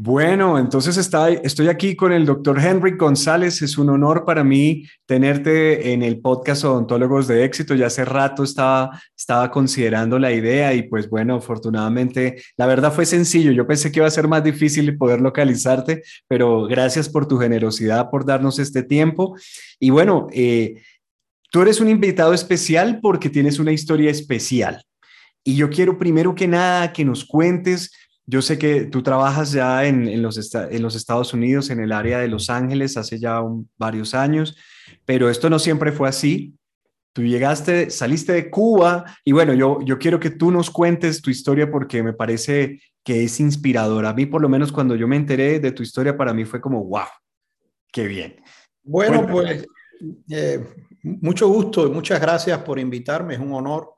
Bueno, entonces está, estoy aquí con el doctor Henry González. Es un honor para mí tenerte en el podcast Odontólogos de Éxito. Ya hace rato estaba, estaba considerando la idea y pues bueno, afortunadamente la verdad fue sencillo. Yo pensé que iba a ser más difícil poder localizarte, pero gracias por tu generosidad, por darnos este tiempo. Y bueno, eh, tú eres un invitado especial porque tienes una historia especial. Y yo quiero primero que nada que nos cuentes yo sé que tú trabajas ya en, los, en los Estados Unidos, en el área de Los Ángeles, hace ya varios años, pero esto no siempre fue así. Tú llegaste, saliste de Cuba y bueno, yo, yo quiero que tú nos cuentes tu historia porque me parece que es inspiradora. A mí, por lo menos, cuando yo me enteré de tu historia, para mí fue como, wow, qué bien. Bueno, pues eh, mucho gusto y muchas gracias por invitarme. Es un honor.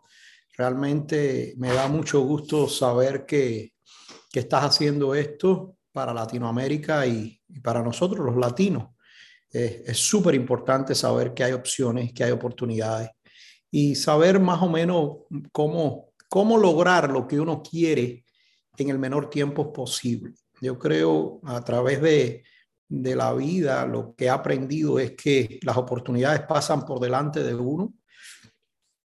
Realmente me da mucho gusto saber que que estás haciendo esto para Latinoamérica y, para nosotros los latinos. es súper importante saber que hay opciones, que hay oportunidades y saber más o menos cómo, cómo lograr lo que uno quiere en el menor tiempo posible. Yo creo a través de, de la vida lo que he aprendido es que las oportunidades pasan por delante de uno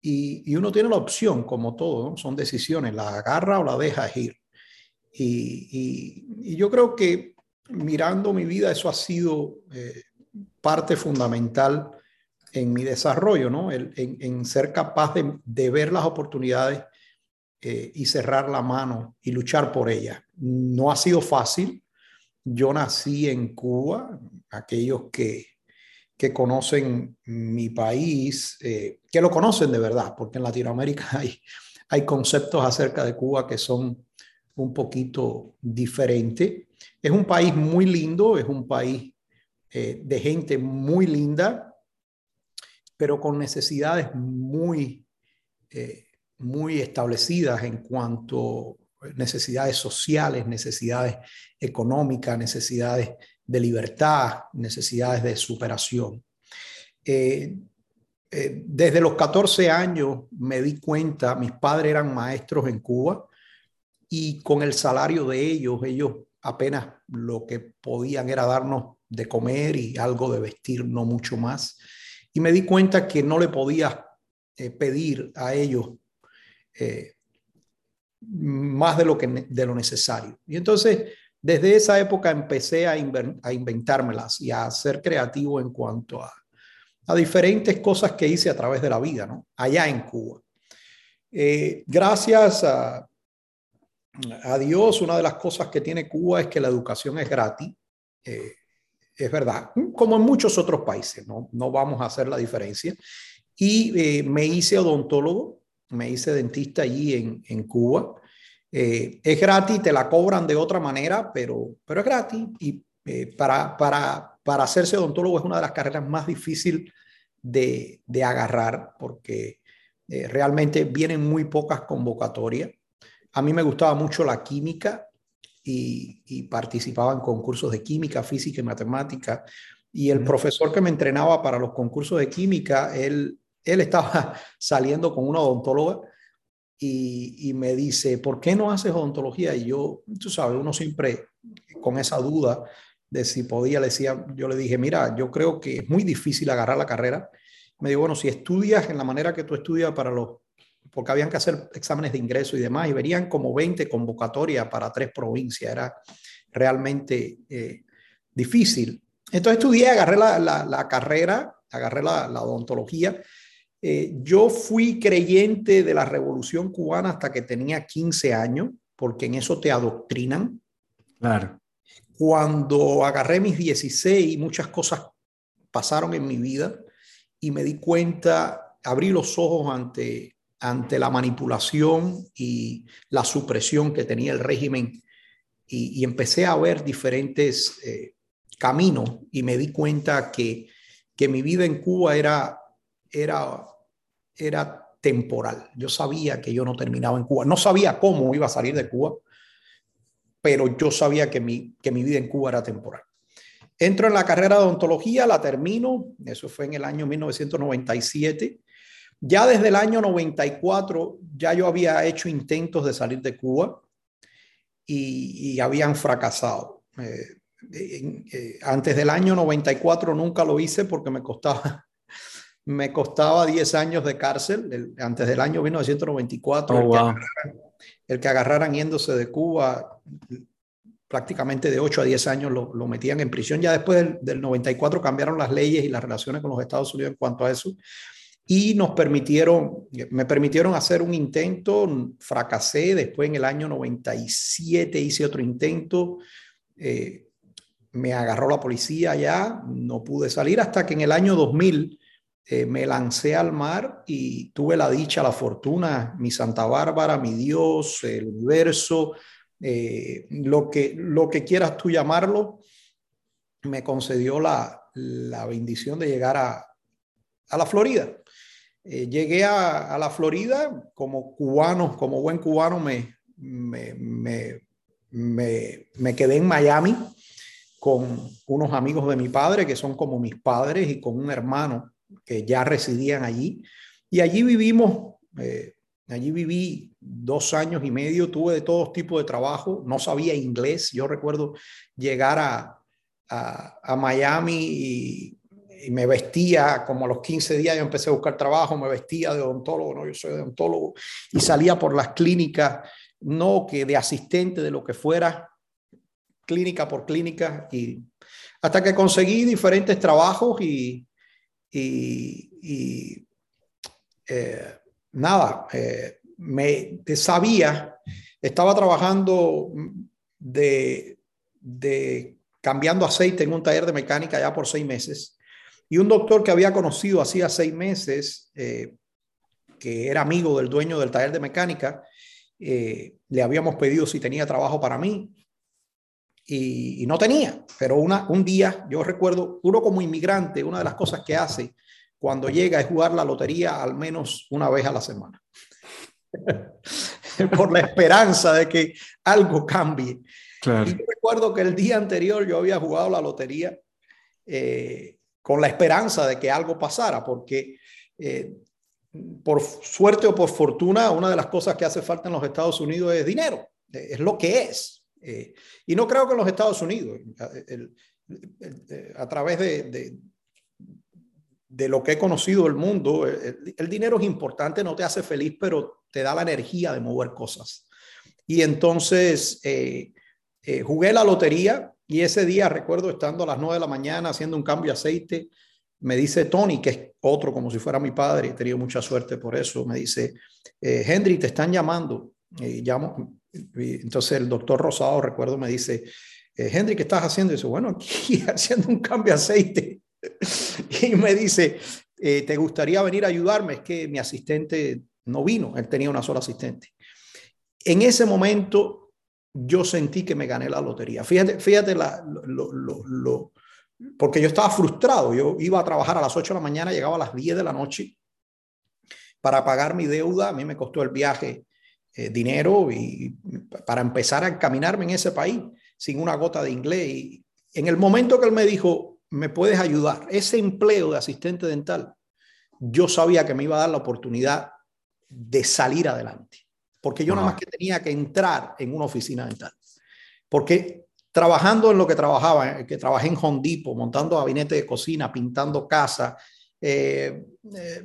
y, y uno tiene la opción, como todo, son decisiones, la agarra o la deja ir. Y, yo creo que mirando mi vida, eso ha sido eh, parte fundamental en mi desarrollo, ¿no? en, ser capaz de, ver las oportunidades eh, y cerrar la mano y luchar por ellas. No ha sido fácil. Yo nací en Cuba, aquellos que, que conocen mi país, eh, que lo conocen de verdad, porque en Latinoamérica hay, hay conceptos acerca de Cuba que son un poquito diferente. Es un país muy lindo, es un país eh, de gente muy linda, pero con necesidades muy, eh, muy establecidas en cuanto a necesidades sociales, necesidades económicas, necesidades de libertad, necesidades de superación. Eh, desde los 14 años me di cuenta, mis padres eran maestros en Cuba, y con el salario de ellos, ellos apenas lo que podían era darnos de comer y algo de vestir, no mucho más. Y me di cuenta que no le podía eh, pedir a ellos eh, más de lo, que, de lo necesario. Y entonces, desde esa época empecé a, a inventármelas y a ser creativo en cuanto a, a, diferentes cosas que hice a través de la vida, ¿no? Allá en Cuba. Eh, gracias a, a Dios, una de las cosas que tiene Cuba es que la educación es gratis. Eh, es verdad, como en muchos otros países, no, no vamos a hacer la diferencia. Y eh, me hice odontólogo, me hice dentista allí en, en Cuba. Eh, es gratis, te la cobran de otra manera, pero, pero es gratis. Y para, para, para hacerse odontólogo es una de las carreras más difíciles de, de agarrar porque realmente vienen muy pocas convocatorias. A mí me gustaba mucho la química y, participaba en concursos de química, física y matemática. Y el profesor que me entrenaba para los concursos de química, él, él estaba saliendo con una odontóloga y, y, me dice, ¿por qué no haces odontología? Y yo, tú sabes, uno siempre con esa duda de si podía, le decía, yo le dije, mira, yo creo que es muy difícil agarrar la carrera. Me dijo, bueno, si estudias en la manera que tú estudias para los porque habían que hacer exámenes de ingreso y demás, y verían como 20 convocatorias para tres provincias. Era realmente eh, difícil. Entonces estudié, agarré la, carrera, agarré la, odontología. Eh, yo fui creyente de la revolución cubana hasta que tenía 15 años, porque en eso te adoctrinan. Claro. Cuando agarré mis 16, muchas cosas pasaron en mi vida y me di cuenta, abrí los ojos ante ante la manipulación y la supresión que tenía el régimen y, empecé a ver diferentes eh, caminos y me di cuenta que, que mi vida en Cuba era, era, era temporal. Yo sabía que yo no terminaba en Cuba. No sabía cómo iba a salir de Cuba, pero yo sabía que mi, que mi vida en Cuba era temporal. Entro en la carrera de odontología, la termino, eso fue en el año 1997 ya desde el año 94 ya yo había hecho intentos de salir de Cuba y, habían fracasado. antes del año 94 nunca lo hice porque me costaba, me costaba 10 años de cárcel. antes del año 1994, el, que agarraran, el, que agarraran, yéndose de Cuba, prácticamente de 8 a 10 años lo, lo metían en prisión. Ya después del, del, 94 cambiaron las leyes y las relaciones con los Estados Unidos en cuanto a eso. Y nos permitieron, me permitieron hacer un intento, fracasé, después en el año 97 hice otro intento, eh, me agarró la policía ya, no pude salir hasta que en el año 2000 eh, me lancé al mar y tuve la dicha, la fortuna, mi Santa Bárbara, mi Dios, el universo, eh, lo, que, lo que quieras tú llamarlo, me concedió la, la bendición de llegar a, a la Florida. Eh, llegué a, a, la Florida como cubano, como buen cubano, me, me, me, me, quedé en Miami con unos amigos de mi padre que son como mis padres y con un hermano que ya residían allí. Y allí vivimos, eh, allí viví dos años y medio, tuve de todos tipos de trabajo, no sabía inglés. Yo recuerdo llegar a, a, a Miami y, y, me vestía, como a los 15 días yo empecé a buscar trabajo, me vestía de odontólogo, no, yo soy odontólogo, y salía por las clínicas, no que de asistente, de lo que fuera, clínica por clínica, y hasta que conseguí diferentes trabajos y, y, eh, nada, eh, me sabía, estaba trabajando de, de cambiando aceite en un taller de mecánica ya por seis meses y un doctor que había conocido hacía seis meses, eh, que era amigo del dueño del taller de mecánica, le habíamos pedido si tenía trabajo para mí y, no tenía, pero una, un día, yo recuerdo, uno como inmigrante, una de las cosas que hace cuando llega es jugar la lotería al menos una vez a la semana, por la esperanza de que algo cambie. Y yo recuerdo que el día anterior yo había jugado la lotería eh, con la esperanza de que algo pasara, porque eh, por suerte o por fortuna, una de las cosas que hace falta en los Estados Unidos es dinero, es lo que es. Eh, y no creo que en los Estados Unidos, a través de, de, lo que he conocido del mundo, el, dinero es importante, no te hace feliz, pero te da la energía de mover cosas. Y entonces eh, eh, jugué la lotería y ese día recuerdo estando a las 9 de la mañana haciendo un cambio de aceite, me dice Tony, que es otro como si fuera mi padre, he tenido mucha suerte por eso, me dice, Henry, te están llamando. Y llamo, entonces el doctor Rosado, recuerdo, me dice, eh, Henry, ¿qué estás haciendo? Y dice, bueno, aquí haciendo un cambio de aceite. y me dice, eh, ¿te gustaría venir a ayudarme? Es que mi asistente no vino, él tenía una sola asistente. En ese momento yo sentí que me gané la lotería. Fíjate, fíjate la, lo, lo, lo, porque yo estaba frustrado. Yo iba a trabajar a las 8 de la mañana, llegaba a las 10 de la noche para pagar mi deuda. A mí me costó el viaje eh, dinero y para empezar a encaminarme en ese país sin una gota de inglés. Y en el momento que él me dijo, me puedes ayudar, ese empleo de asistente dental, yo sabía que me iba a dar la oportunidad de salir adelante, porque yo nada más que tenía que entrar en una oficina dental, porque trabajando en lo que trabajaba, que trabajé en Hondipo, montando gabinete de cocina, pintando casa, eh, eh,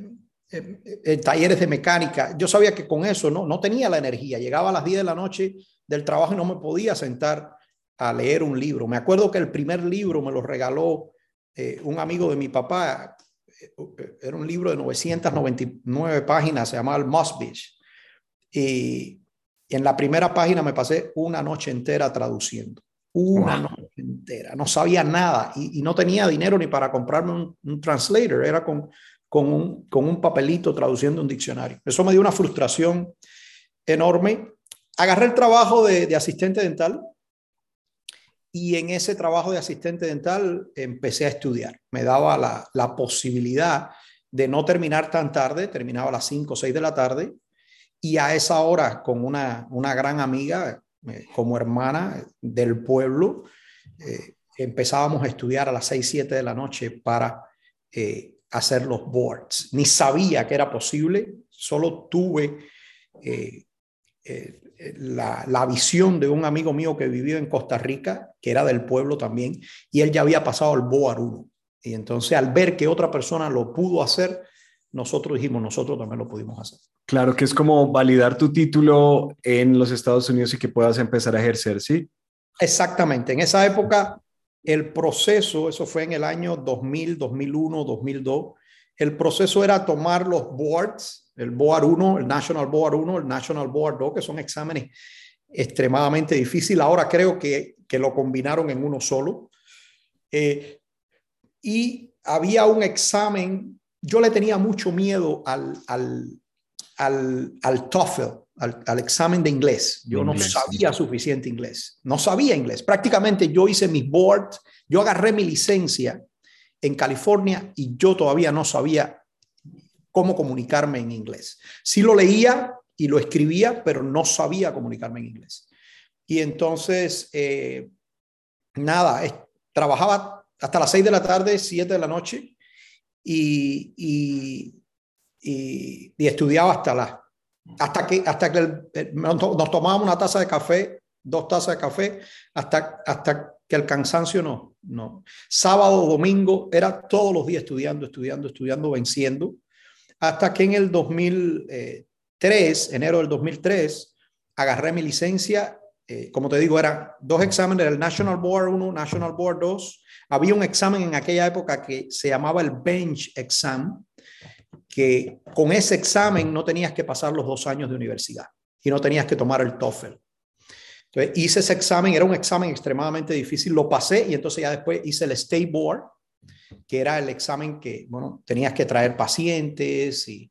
en talleres de mecánica. Yo sabía que con eso no, no tenía la energía. Llegaba a las 10 de la noche del trabajo y no me podía sentar a leer un libro. Me acuerdo que el primer libro me lo regaló eh, un amigo de mi papá. Eh, era un libro de 999 páginas, se llamaba el Beach. Y en la primera página me pasé una noche entera traduciendo. Una noche entera. No sabía nada y, no tenía dinero ni para comprarme un, un translator. Era con con un, con un papelito traduciendo un diccionario. Eso me dio una frustración enorme. Agarré el trabajo de, de asistente dental y en ese trabajo de asistente dental empecé a estudiar. Me daba la, la posibilidad de no terminar tan tarde, terminaba a las 5 o 6 de la tarde, y a esa hora con una, una gran amiga eh, como hermana del pueblo, eh, empezábamos a estudiar a las 6, 7 de la noche para eh, hacer los boards. Ni sabía que era posible, solo tuve la, la, visión de un amigo mío que vivía en Costa Rica, que era del pueblo también, y él ya había pasado el BOAR 1. Y entonces al ver que otra persona lo pudo hacer, nosotros dijimos, nosotros también lo pudimos hacer. Claro que es como validar tu título en los Estados Unidos y que puedas empezar a ejercer, ¿sí? Exactamente. En esa época, el proceso, eso fue en el año 2000, 2001, 2002, el proceso era tomar los boards, el BOAR 1, el National BOAR 1, el National BOAR 2, que son exámenes extremadamente difíciles. Ahora creo que, que lo combinaron en uno solo. Eh, y había un examen, yo le tenía mucho miedo al, al, al, al TOEFL, al, examen de inglés. Yo no sabía suficiente inglés, no sabía inglés. Prácticamente yo hice mis boards, yo agarré mi licencia en California y yo todavía no sabía cómo comunicarme en inglés. Sí lo leía y lo escribía, pero no sabía comunicarme en inglés. Y entonces, eh, nada, trabajaba hasta las 6 de la tarde, 7 de la noche y, y, y, estudiaba hasta las hasta que hasta que nos tomábamos una taza de café, dos tazas de café, hasta, hasta que el cansancio no, no. Sábado, domingo, era todos los días estudiando, estudiando, estudiando, venciendo, hasta que en el 2003, enero del 2003, agarré mi licencia. Eh, como te digo, eran dos exámenes, el National Board 1, National Board 2. Había un examen en aquella época que se llamaba el Bench Exam, que con ese examen no tenías que pasar los dos años de universidad y no tenías que tomar el TOEFL. Entonces hice ese examen, era un examen extremadamente difícil, lo pasé y entonces ya después hice el State Board, que era el examen que, bueno, tenías que traer pacientes y,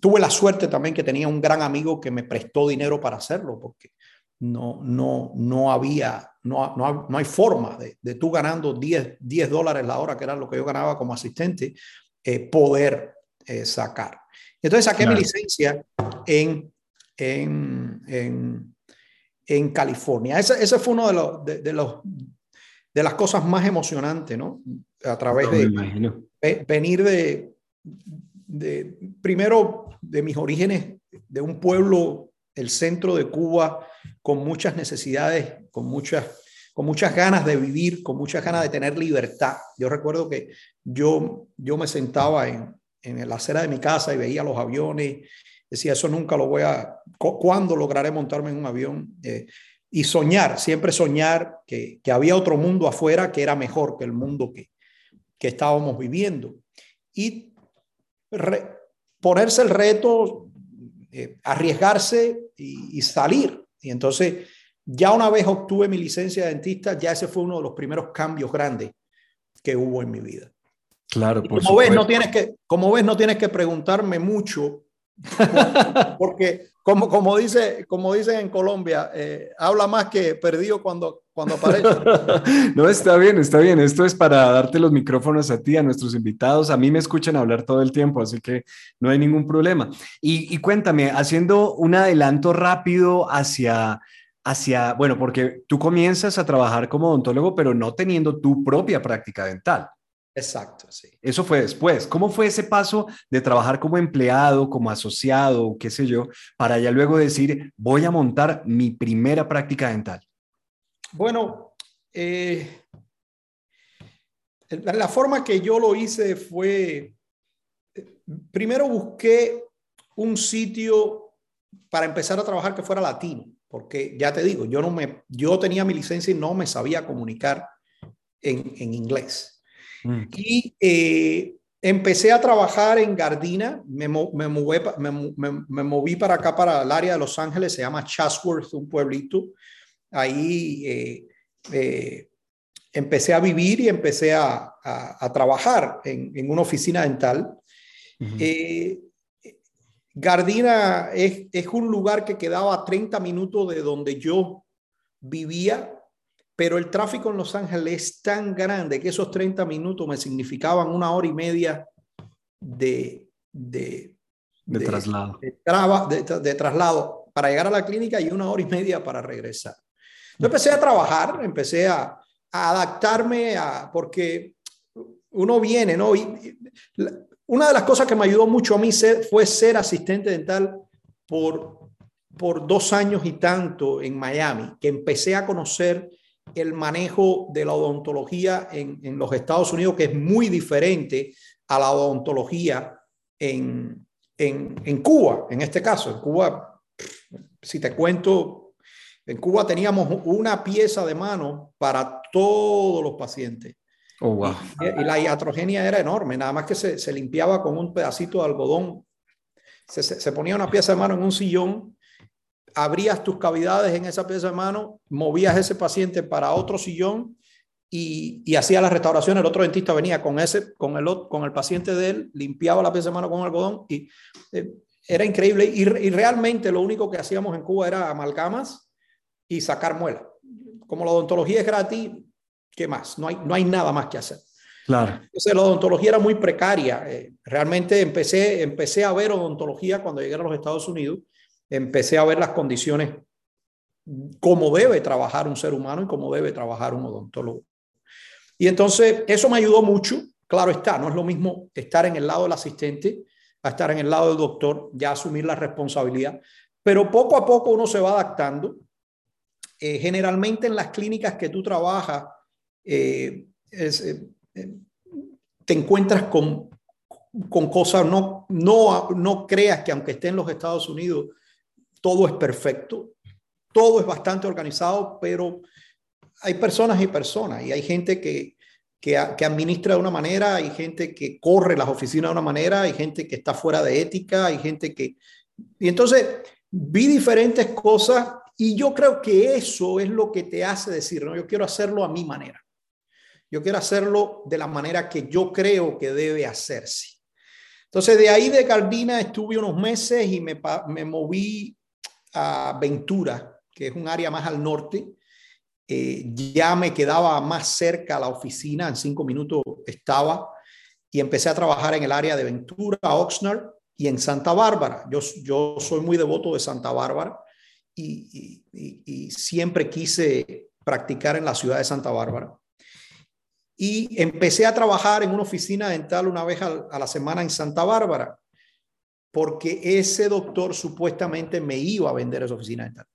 tuve la suerte también que tenía un gran amigo que me prestó dinero para hacerlo, porque no, no, no había, no, no, no hay forma de, de, tú ganando 10, 10 dólares la hora, que era lo que yo ganaba como asistente, eh, poder eh, sacar. Entonces saqué mi licencia en, en, en, en California. Ese, ese, fue uno de los, de, los, de las cosas más emocionantes, ¿no? A través de venir de, de, primero, de mis orígenes, de un pueblo, el centro de Cuba, con muchas necesidades, con muchas con muchas ganas de vivir, con muchas ganas de tener libertad. Yo recuerdo que yo, yo me sentaba en, en la acera de mi casa y veía los aviones, decía, eso nunca lo voy a, ¿cuándo lograré montarme en un avión? Eh, y soñar, siempre soñar que, que, había otro mundo afuera que era mejor que el mundo que, que estábamos viviendo. Y ponerse el reto, eh, arriesgarse y, y, salir. Y entonces ya una vez obtuve mi licencia de dentista, ya ese fue uno de los primeros cambios grandes que hubo en mi vida. Claro, por como ves, no tienes que, como ves, no tienes que preguntarme mucho, porque como, como, dice, como dicen en Colombia, eh, habla más que perdido cuando, cuando aparece. no, está bien, está bien. Esto es para darte los micrófonos a ti, a nuestros invitados. A mí me escuchan hablar todo el tiempo, así que no hay ningún problema. Y, cuéntame, haciendo un adelanto rápido hacia hacia, bueno, porque tú comienzas a trabajar como odontólogo, pero no teniendo tu propia práctica dental. Exacto, sí. Eso fue después. ¿Cómo fue ese paso de trabajar como empleado, como asociado, qué sé yo, para ya luego decir, voy a montar mi primera práctica dental? Bueno, eh, la forma que yo lo hice fue, primero busqué un sitio para empezar a trabajar que fuera latino porque ya te digo, yo, no me, yo tenía mi licencia y no me sabía comunicar en, en inglés. Mm. Y eh, empecé a trabajar en Gardina, me, me, me, me, moví para acá, para el área de Los Ángeles, se llama Chatsworth, un pueblito. Ahí eh, eh, empecé a vivir y empecé a, a, trabajar en, en, una oficina dental. Gardina es, es, un lugar que quedaba a 30 minutos de donde yo vivía, pero el tráfico en Los Ángeles es tan grande que esos 30 minutos me significaban una hora y media de, de, de, traslado. De, traslado para llegar a la clínica y una hora y media para regresar. Yo empecé a trabajar, empecé a, a adaptarme a, porque uno viene, ¿no? Y, una de las cosas que me ayudó mucho a mí fue ser asistente dental por por dos años y tanto en Miami que empecé a conocer el manejo de la odontología en, en los Estados Unidos, que es muy diferente a la odontología en, en, en Cuba, en este caso. En Cuba, si te cuento, en Cuba teníamos una pieza de mano para todos los pacientes. Oh, wow. y, y, la iatrogenia era enorme, nada más que se, se limpiaba con un pedacito de algodón. Se, se, se, ponía una pieza de mano en un sillón, abrías tus cavidades en esa pieza de mano, movías ese paciente para otro sillón y, y hacía la restauración. El otro dentista venía con, ese, con, el, con el paciente de él, limpiaba la pieza de mano con algodón y eh, era increíble. Y, y realmente lo único que hacíamos en Cuba era amalgamas y sacar muela. Como la odontología es gratis, ¿qué más? No hay, no hay nada más que hacer. Claro. Entonces, la odontología era muy precaria. Eh, realmente empecé, empecé a ver odontología cuando llegué a los Estados Unidos. Empecé a ver las condiciones, cómo debe trabajar un ser humano y cómo debe trabajar un odontólogo. Y entonces, eso me ayudó mucho. Claro está, no es lo mismo estar en el lado del asistente a estar en el lado del doctor, ya asumir la responsabilidad. Pero poco a poco uno se va adaptando. Eh, generalmente en las clínicas que tú trabajas, eh, es, eh, te encuentras con, con cosas, no, no, no creas que aunque esté en los Estados Unidos, todo es perfecto, todo es bastante organizado, pero hay personas y personas y hay gente que, que, administra de una manera, hay gente que corre las oficinas de una manera, hay gente que está fuera de ética, hay gente que... Y entonces vi diferentes cosas y yo creo que eso es lo que te hace decir, no, yo quiero hacerlo a mi manera. Yo quiero hacerlo de la manera que yo creo que debe hacerse. Entonces, de ahí de Gardina estuve unos meses y me, me moví Ventura, que es un área más al norte. Eh, ya me quedaba más cerca a la oficina, en cinco minutos estaba, y empecé a trabajar en el área de Ventura, Oxnard y en Santa Bárbara. Yo, soy muy devoto de Santa Bárbara y siempre quise practicar en la ciudad de Santa Bárbara. Y empecé a trabajar en una oficina dental una vez a la semana en Santa Bárbara, porque ese doctor supuestamente me iba a vender esa oficina dental.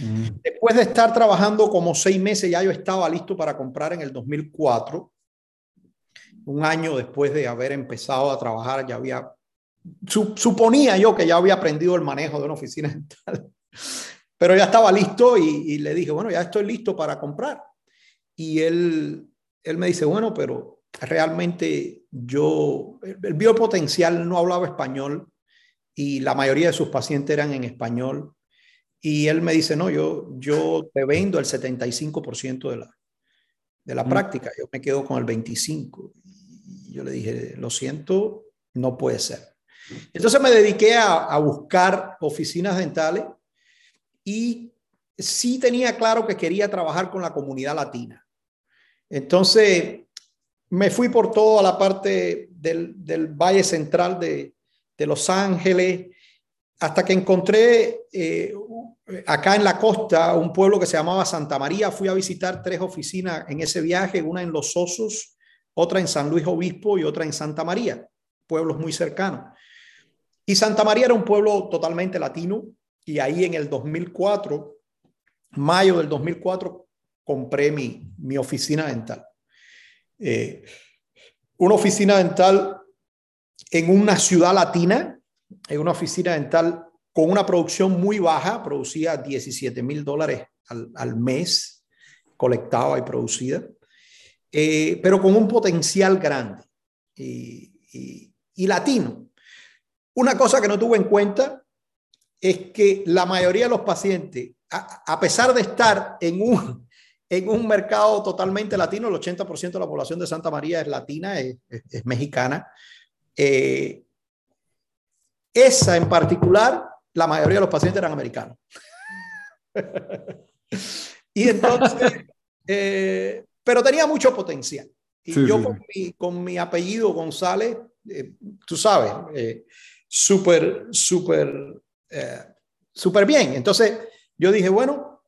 Mm. Después de estar trabajando como seis meses, ya yo estaba listo para comprar en el 2004. Un año después de haber empezado a trabajar, ya había, suponía yo que ya había aprendido el manejo de una oficina dental, pero ya estaba listo y, y le dije, bueno, ya estoy listo para comprar. Y él él me dice, bueno, pero realmente yo, el biopotencial no hablaba español y la mayoría de sus pacientes eran en español. Y él me dice, no, yo, yo te vendo el 75% de la, de la mm. práctica, yo me quedo con el 25%. Y yo le dije, lo siento, no puede ser. Entonces me dediqué a, a buscar oficinas dentales y sí tenía claro que quería trabajar con la comunidad latina. Entonces, me fui por toda la parte del, del Valle Central de, de, Los Ángeles, hasta que encontré eh, acá en la costa un pueblo que se llamaba Santa María. Fui a visitar tres oficinas en ese viaje, una en Los Osos, otra en San Luis Obispo y otra en Santa María, pueblos muy cercanos. Y Santa María era un pueblo totalmente latino y ahí en el 2004, mayo del 2004, compré mi, mi oficina dental. Eh, una oficina dental en una ciudad latina, en una oficina dental con una producción muy baja, producía 17 mil dólares al, al, mes, colectaba y producida, eh, pero con un potencial grande y, y, y latino. Una cosa que no tuve en cuenta es que la mayoría de los pacientes, a, a pesar de estar en un, en un mercado totalmente latino, el 80% de la población de Santa María es latina, es, es, es mexicana. Eh, esa en particular, la mayoría de los pacientes eran americanos. y entonces, eh, pero tenía mucho potencial. Y sí, yo sí. Con, mi, con, mi, apellido González, eh, tú sabes, eh, súper, súper, eh, súper bien. Entonces, yo dije, bueno,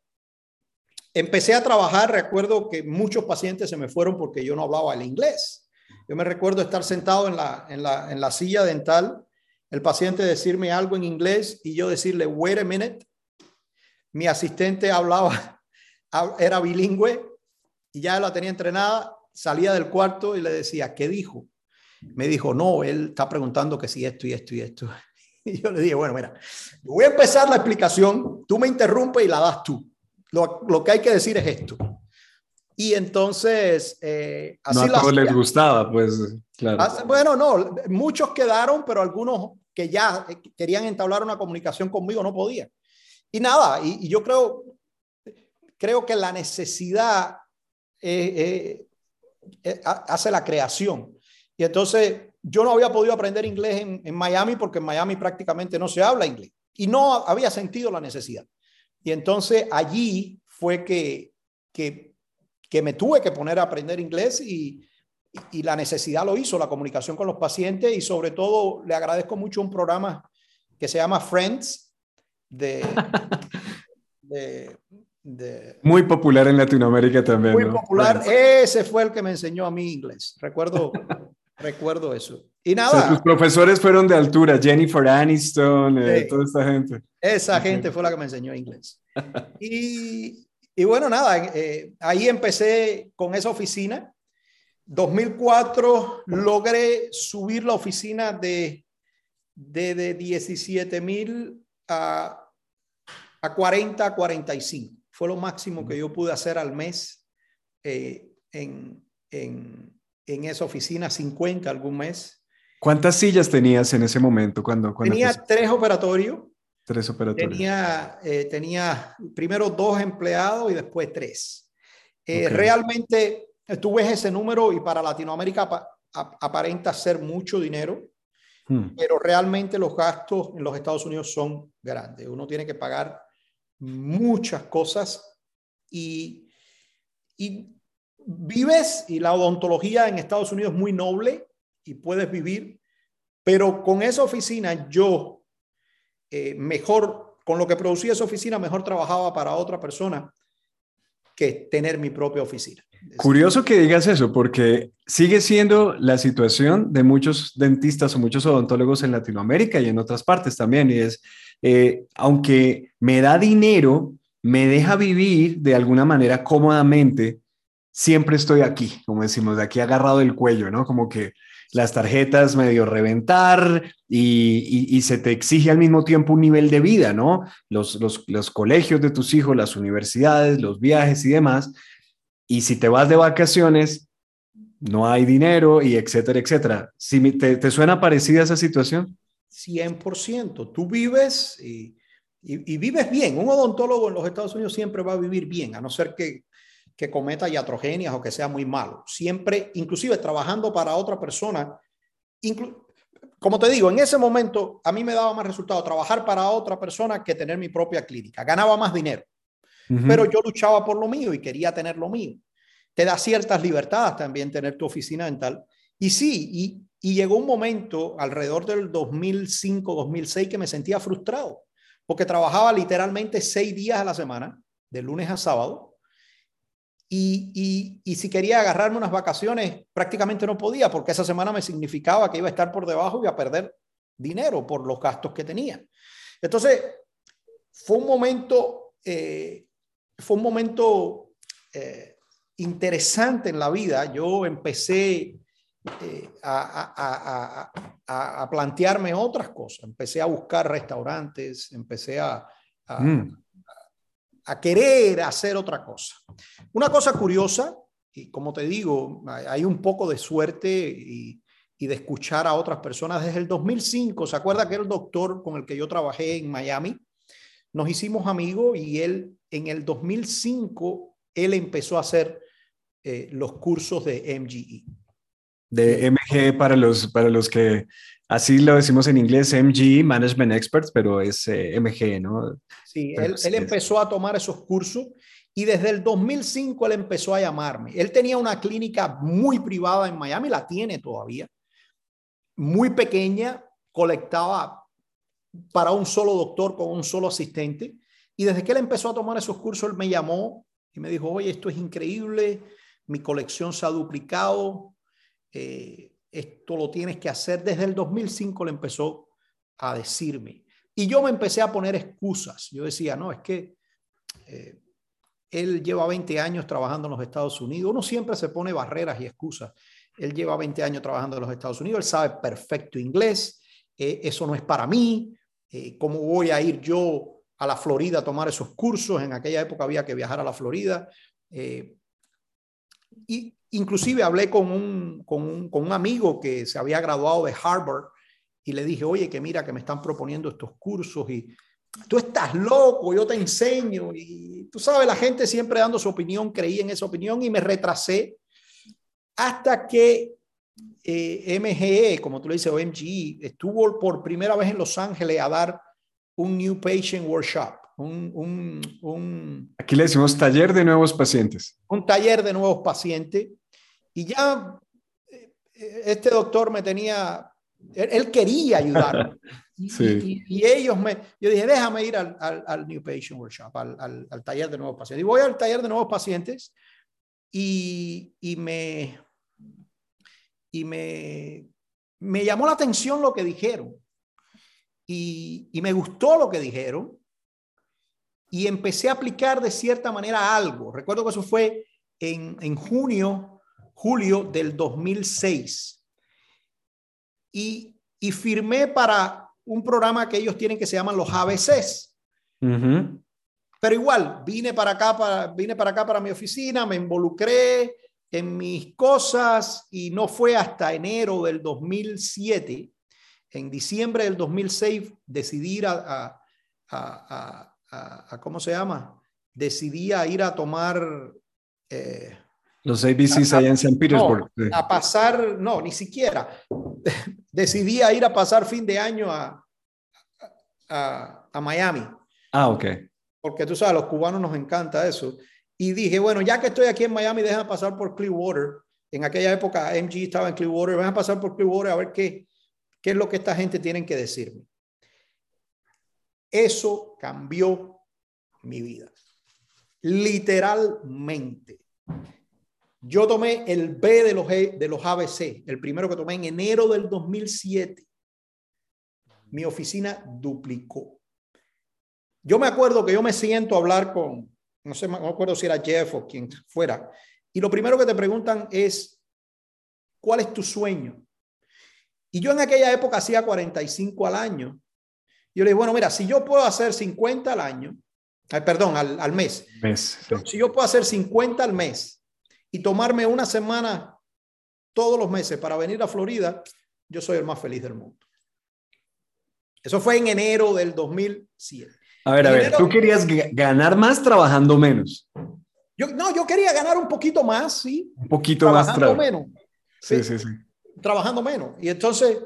empecé a trabajar, recuerdo que muchos pacientes se me fueron porque yo no hablaba el inglés. Yo me recuerdo estar sentado en la, en la, en la silla dental, el paciente decirme algo en inglés y yo decirle, wait a minute, mi asistente hablaba, era bilingüe y ya la tenía entrenada, salía del cuarto y le decía, ¿qué dijo? Me dijo, no, él está preguntando que si esto y esto y esto. Y yo le dije, bueno, mira, voy a empezar la explicación, tú me interrumpes y la das tú. Lo, lo que hay que decir es esto. Y entonces, eh, así no a todos les gustaba, pues, claro. Bueno, no, muchos quedaron, pero algunos que ya querían entablar una comunicación conmigo no podían. Y nada, y, yo creo, creo que la necesidad eh, eh, hace la creación. Y entonces, yo no había podido aprender inglés en, en Miami porque en Miami prácticamente no se habla inglés y no había sentido la necesidad. Y entonces allí fue que, que que me tuve que poner a aprender inglés y, y, la necesidad lo hizo, la comunicación con los pacientes y sobre todo le agradezco mucho un programa que se llama Friends de... de, muy popular en Latinoamérica también. Muy popular. Ese fue el que me enseñó a mí inglés. Recuerdo, recuerdo eso. Y nada. tus profesores fueron de altura, Jennifer Aniston, eh, toda esta gente. Esa gente fue la que me enseñó inglés. Y, y bueno, nada, eh, ahí empecé con esa oficina. 2004 logré subir la oficina de, de, 17 mil a, a 40, a 45. Fue lo máximo que yo pude hacer al mes eh, en, en, en, esa oficina, 50 algún mes. ¿Cuántas sillas tenías en ese momento? Cuando, cuando Tenía tres operatorios Tres operatorios. Tenía, eh, tenía primero dos empleados y después tres. Eh, realmente tú ves ese número y para Latinoamérica aparenta ser mucho dinero, hmm. pero realmente los gastos en los Estados Unidos son grandes. Uno tiene que pagar muchas cosas y, y vives y la odontología en Estados Unidos es muy noble y puedes vivir, pero con esa oficina yo eh, mejor, con lo que producía esa oficina, mejor trabajaba para otra persona que tener mi propia oficina. Curioso que digas eso, porque sigue siendo la situación de muchos dentistas o muchos odontólogos en Latinoamérica y en otras partes también. Y es, eh, aunque me da dinero, me deja vivir de alguna manera cómodamente, siempre estoy aquí, como decimos, de aquí agarrado del cuello, ¿no? Como que las tarjetas medio reventar y, se te exige al mismo tiempo un nivel de vida, ¿no? Los, los, colegios de tus hijos, las universidades, los viajes y demás. Y si te vas de vacaciones, no hay dinero y etcétera, etcétera. Si te, te suena parecida esa situación? 100%. Tú vives y, y, vives bien. Un odontólogo en los Estados Unidos siempre va a vivir bien, a no ser que que cometa iatrogenias o que sea muy malo. Siempre, inclusive trabajando para otra persona, como te digo, en ese momento a mí me daba más resultado trabajar para otra persona que tener mi propia clínica. Ganaba más dinero, pero yo luchaba por lo mío y quería tener lo mío. Te da ciertas libertades también tener tu oficina dental. Y sí, y, y llegó un momento alrededor del 2005, 2006 que me sentía frustrado, porque trabajaba literalmente seis días a la semana, de lunes a sábado, y, y, si quería agarrarme unas vacaciones, prácticamente no podía, porque esa semana me significaba que iba a estar por debajo y a perder dinero por los gastos que tenía. Entonces, fue un momento, eh, fue un momento eh, interesante en la vida. Yo empecé eh, a, a, a, plantearme otras cosas. Empecé a buscar restaurantes, empecé a, mm a querer hacer otra cosa. Una cosa curiosa, y como te digo, hay un poco de suerte y, de escuchar a otras personas desde el 2005. ¿Se acuerda que el doctor con el que yo trabajé en Miami? Nos hicimos amigos y él en el 2005, él empezó a hacer eh, los cursos de MGE. De MG para los, para los que Así lo decimos en inglés, MG, Management Experts, pero es eh, MG, ¿no? Sí, él, él, empezó a tomar esos cursos y desde el 2005 él empezó a llamarme. Él tenía una clínica muy privada en Miami, la tiene todavía, muy pequeña, colectaba para un solo doctor con un solo asistente. Y desde que él empezó a tomar esos cursos, él me llamó y me dijo, oye, esto es increíble, mi colección se ha duplicado. Eh, esto lo tienes que hacer. Desde el 2005 le empezó a decirme. Y yo me empecé a poner excusas. Yo decía, no, es que eh, él lleva 20 años trabajando en los Estados Unidos. Uno siempre se pone barreras y excusas. Él lleva 20 años trabajando en los Estados Unidos, él sabe perfecto inglés, eh, eso no es para mí, eh, ¿cómo voy a ir yo a la Florida a tomar esos cursos? En aquella época había que viajar a la Florida. Y inclusive hablé con un, con, un, con un amigo que se había graduado de Harvard y le dije, oye, que mira que me están proponiendo estos cursos y tú estás loco, yo te enseño. Y tú sabes, la gente siempre dando su opinión, creí en esa opinión y me retrasé hasta que eh, MGE, como tú le dices, o MGE, estuvo por primera vez en Los Ángeles a dar un New Patient Workshop. Un, un, Aquí le decimos taller de nuevos pacientes. Un taller de nuevos pacientes. Y ya eh, este doctor me tenía, él, quería ayudar. sí. y, ellos me, yo dije, déjame ir al, al, New Patient Workshop, al, al, al, taller de nuevos pacientes. Y voy al taller de nuevos pacientes y, y me, y me, me llamó la atención lo que dijeron. Y, y, me gustó lo que dijeron. Y empecé a aplicar de cierta manera algo. Recuerdo que eso fue en, en junio, julio del 2006. Y, y, firmé para un programa que ellos tienen que se llaman los ABCs. Pero igual, vine para acá, para, vine para acá para mi oficina, me involucré, en mis cosas y no fue hasta enero del 2007, en diciembre del 2006, decidí ir a, a, a, ¿cómo se llama? Decidí a ir a tomar... Eh, los ABCs allá en San Petersburg. a pasar, no, ni siquiera. decidí a ir a pasar fin de año a, a, a Miami. Ah, ok. Porque tú sabes, a los cubanos nos encanta eso. Y dije, bueno, ya que estoy aquí en Miami, déjame pasar por Clearwater. En aquella época MG estaba en Clearwater, a pasar por Clearwater a ver qué, qué es lo que esta gente tiene que decirme. Eso cambió mi vida. Literalmente. Yo tomé el B de los, e, de los ABC, el primero que tomé en enero del 2007. Mi oficina duplicó. Yo me acuerdo que yo me siento a hablar con, no sé, no acuerdo si era Jeff o quien fuera, y lo primero que te preguntan es, ¿cuál es tu sueño? Y yo en aquella época hacía 45 al año. Yo le dije, bueno, mira, si yo puedo hacer 50 al año, perdón, al, mes, mes si yo puedo hacer 50 al mes y tomarme una semana todos los meses para venir a Florida, yo soy el más feliz del mundo. Eso fue en enero del 2007. A ver, a ver, tú querías ganar más trabajando menos. Yo, no, yo quería ganar un poquito más, sí. Un poquito más. Trabajando menos. Sí, sí, sí, Trabajando menos. Y entonces,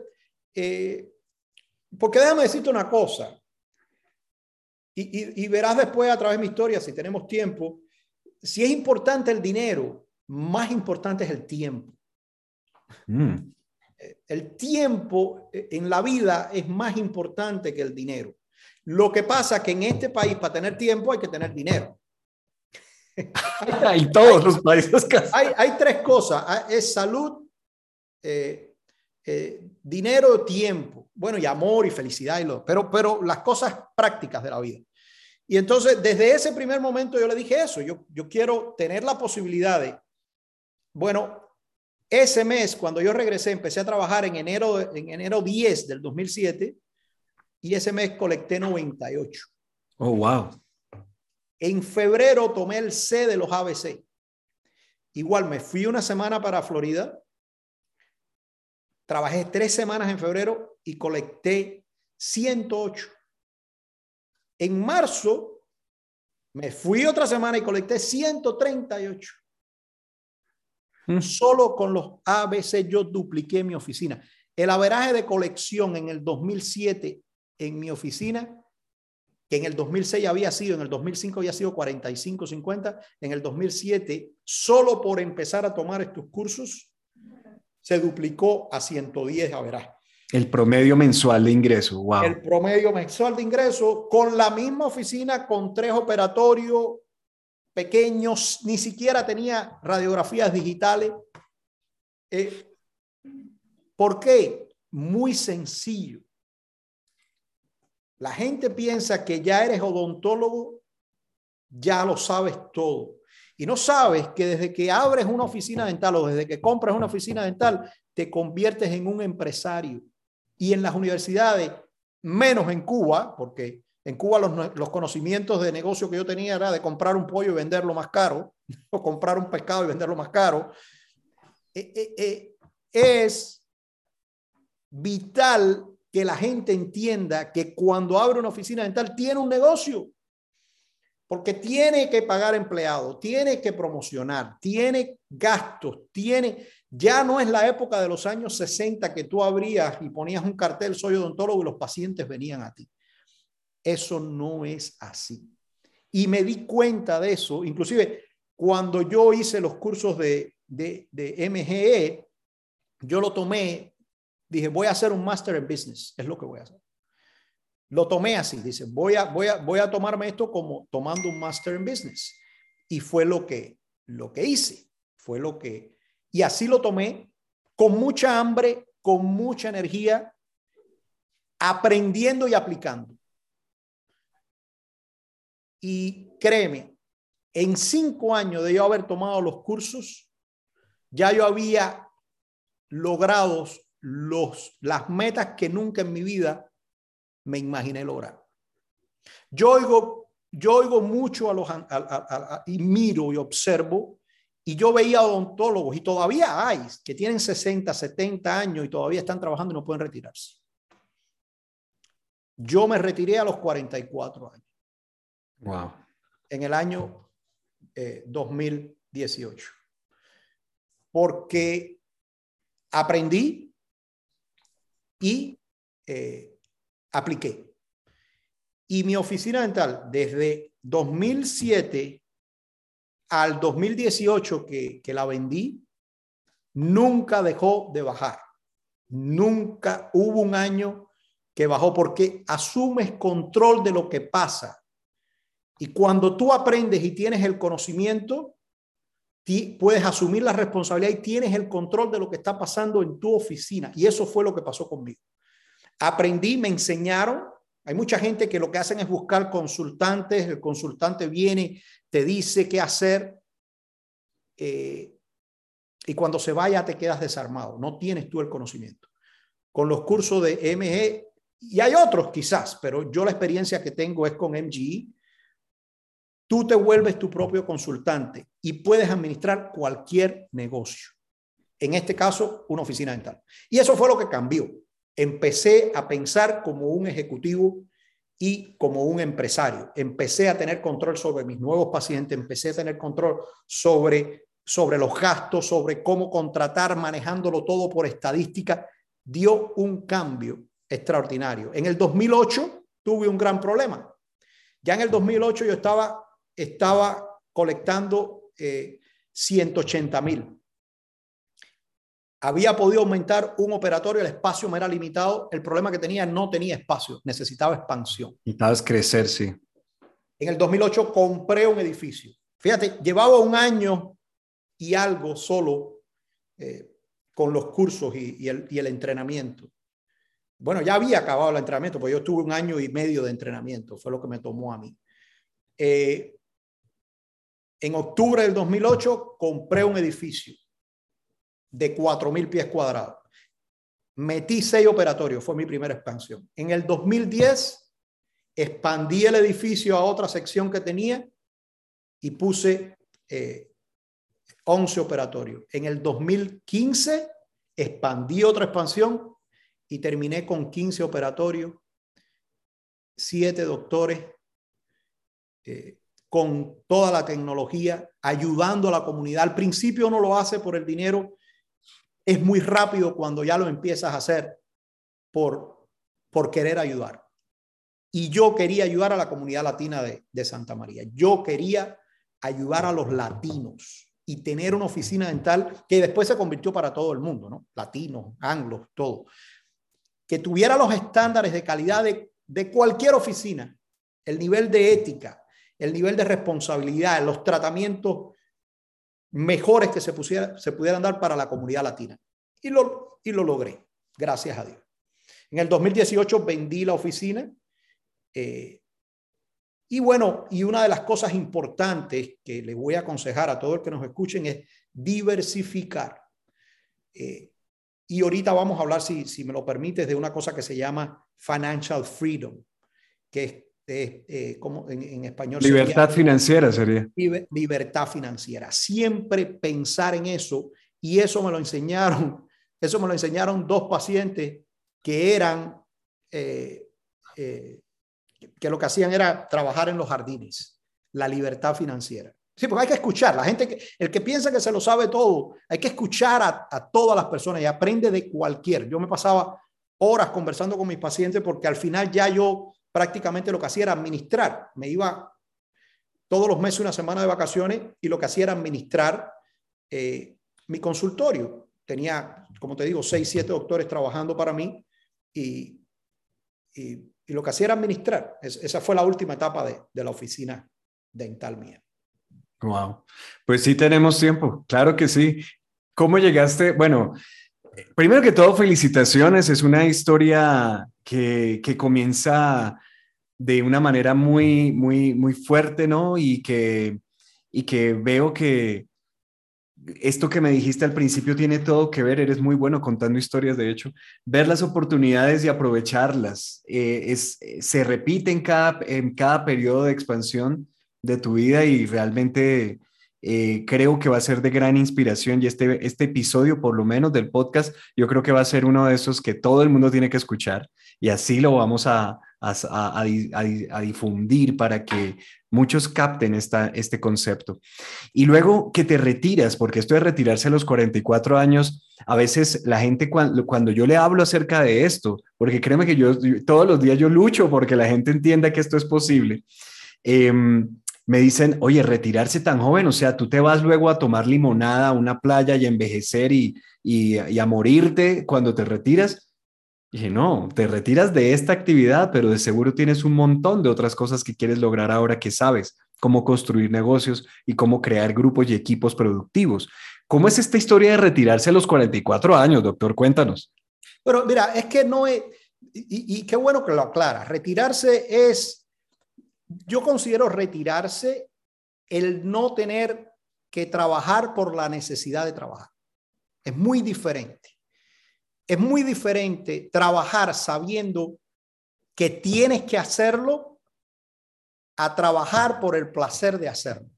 eh, porque déjame decirte una cosa, y, y, verás después a través de mi historia, si tenemos tiempo, si es importante el dinero, más importante es el tiempo. Mm. El tiempo en la vida es más importante que el dinero. Lo que pasa es que en este país, para tener tiempo, hay que tener dinero. hay todos los países Hay, hay, tres cosas. Ah, es salud, eh, eh, dinero, tiempo. Bueno, y amor y felicidad y lo, pero, pero las cosas prácticas de la vida. Y entonces, desde ese primer momento yo le dije eso. Yo, yo quiero tener la posibilidad de, bueno, ese mes, cuando yo regresé, empecé a trabajar en enero, en enero 10 del 2007 y ese mes colecté 98. Oh, wow. En febrero tomé el C de los ABC. Igual me fui una semana para Florida. Trabajé tres semanas en febrero y colecté 108. En marzo me fui otra semana y colecté 138. Mm. Solo con los ABC yo dupliqué mi oficina. El averaje de colección en el 2007 en mi oficina, que en el 2006 había sido, en el 2005 había sido 45, 50, en el 2007, solo por empezar a tomar estos cursos, se duplicó a 110, a verás. El promedio mensual de ingreso, wow. El promedio mensual de ingreso con la misma oficina, con tres operatorios pequeños, ni siquiera tenía radiografías digitales. Eh, ¿Por qué? Muy sencillo. La gente piensa que ya eres odontólogo ya lo sabes todo. Y no sabes que desde que abres una oficina dental o desde que compras una oficina dental, te conviertes en un empresario. Y en las universidades, menos en Cuba, porque en Cuba los, conocimientos de negocio que yo tenía era de comprar un pollo y venderlo más caro, o comprar un pescado y venderlo más caro. Eh, eh, eh, es vital que la gente entienda que cuando abre una oficina dental tiene un negocio, porque tiene que pagar empleados, tiene que promocionar, tiene gastos, tiene, ya no es la época de los años 60 que tú abrías y ponías un cartel, soy odontólogo y los pacientes venían a ti. Eso no es así. Y me di cuenta de eso, inclusive cuando yo hice los cursos de, de, de MGE, yo lo tomé, dije, voy a hacer un Master en Business, es lo que voy a hacer. Lo tomé así, dice, voy a, voy a, voy a tomarme esto como tomando un Master en Business. Y fue lo que, lo que hice, fue lo que, y así lo tomé con mucha hambre, con mucha energía, aprendiendo y aplicando. Y créeme, en cinco años de yo haber tomado los cursos, ya yo había logrado los, las metas que nunca en mi vida me imaginé lograr. Yo oigo, yo oigo mucho a los, y miro y observo, y yo veía odontólogos, y todavía hay, que tienen 60, 70 años y todavía están trabajando y no pueden retirarse. Yo me retiré a los 44 años. Wow. En el año 2018. Eh, Porque aprendí y eh, apliqué. Y mi oficina dental, desde 2007 al 2018 que, que la vendí, nunca dejó de bajar. Nunca hubo un año que bajó porque asumes control de lo que pasa. Y cuando tú aprendes y tienes el conocimiento, puedes asumir la responsabilidad y tienes el control de lo que está pasando en tu oficina. Y eso fue lo que pasó conmigo. Aprendí, me enseñaron. Hay mucha gente que lo que hacen es buscar consultantes. El consultante viene, te dice qué hacer. Eh, y cuando se vaya te quedas desarmado. No tienes tú el conocimiento. Con los cursos de MG, y hay otros quizás, pero yo la experiencia que tengo es con MGE Tú te vuelves tu propio consultante y puedes administrar cualquier negocio. En este caso, una oficina dental. Y eso fue lo que cambió. Empecé a pensar como un ejecutivo y como un empresario. Empecé a tener control sobre mis nuevos pacientes, empecé a tener control sobre, sobre los gastos, sobre cómo contratar, manejándolo todo por estadística. Dio un cambio extraordinario. En el 2008 tuve un gran problema. Ya en el 2008 yo estaba estaba colectando 180 eh, mil. Había podido aumentar un operatorio, el espacio me era limitado. El problema que tenía no tenía espacio, necesitaba expansión. Necesitabas crecer, sí. En el 2008 compré un edificio. Fíjate, llevaba un año y algo solo eh, con los cursos y, el, y el entrenamiento. Bueno, ya había acabado el entrenamiento, porque yo tuve un año y medio de entrenamiento, fue lo que me tomó a mí. Eh, en octubre del 2008 compré un edificio de 4.000 pies cuadrados. Metí seis operatorios, fue mi primera expansión. En el 2010 expandí el edificio a otra sección que tenía y puse 11 eh, operatorios. En el 2015 expandí otra expansión y terminé con 15 operatorios, 7 doctores, eh, con toda la tecnología, ayudando a la comunidad. Al principio no lo hace por el dinero, es muy rápido cuando ya lo empiezas a hacer por, por querer ayudar. Y yo quería ayudar a la comunidad latina de, de Santa María. Yo quería ayudar a los latinos y tener una oficina dental que después se convirtió para todo el mundo, ¿no? Latinos, anglos, todo. Que tuviera los estándares de calidad de, de cualquier oficina, el nivel de ética, el nivel de responsabilidad, los tratamientos mejores que se, pusiera, se pudieran dar para la comunidad latina. Y lo, y lo logré, gracias a Dios. En el 2018 vendí la oficina. Eh, Y bueno, y una de las cosas importantes que le voy a aconsejar a todos los que nos escuchen es diversificar. Eh, y ahorita vamos a hablar, si, si me lo permites, de una cosa que se llama financial freedom, que es eh, como en, español. Libertad financiera sería. libertad financiera. Siempre pensar en eso. Y eso me lo enseñaron, eso me lo enseñaron dos pacientes que eran, eh, eh, que lo que hacían era trabajar en los jardines. La libertad financiera. Sí, porque hay que escuchar. La gente, que, el que piensa que se lo sabe todo, hay que escuchar a, a todas las personas y aprende de cualquier. Yo me pasaba horas conversando con mis pacientes porque al final ya yo prácticamente lo que hacía era administrar. Me iba todos los meses una semana de vacaciones y lo que hacía era administrar eh, mi consultorio. Tenía, como te digo, seis, siete doctores trabajando para mí y, y, lo que hacía era administrar. esa fue la última etapa de, de la oficina dental mía. Wow. Pues sí tenemos tiempo, claro que sí. ¿Cómo llegaste? Bueno, primero que todo, felicitaciones. Es una historia que, que comienza de una manera muy, muy, muy fuerte, ¿no? Y que, y que veo que esto que me dijiste al principio tiene todo que ver, eres muy bueno contando historias, de hecho, ver las oportunidades y aprovecharlas. Eh, es, se repite en cada, en cada periodo de expansión de tu vida y realmente eh, creo que va a ser de gran inspiración y este, este episodio, por lo menos del podcast, yo creo que va a ser uno de esos que todo el mundo tiene que escuchar y así lo vamos a, a, a, difundir para que muchos capten esta, este concepto. Y luego que te retiras, porque esto de retirarse a los 44 años, a veces la gente cuando, cuando yo le hablo acerca de esto, porque créeme que yo, todos los días yo lucho porque la gente entienda que esto es posible. Eh, me dicen, oye, retirarse tan joven, o sea, tú te vas luego a tomar limonada a una playa y envejecer y, y, a morirte cuando te retiras. Y dije, no, te retiras de esta actividad, pero de seguro tienes un montón de otras cosas que quieres lograr ahora que sabes cómo construir negocios y cómo crear grupos y equipos productivos. ¿Cómo es esta historia de retirarse a los 44 años, doctor? Cuéntanos. Pero mira, es que no es, y qué bueno que lo aclara, retirarse es yo considero retirarse el no tener que trabajar por la necesidad de trabajar. Es muy diferente. Es muy diferente trabajar sabiendo que tienes que hacerlo a trabajar por el placer de hacerlo.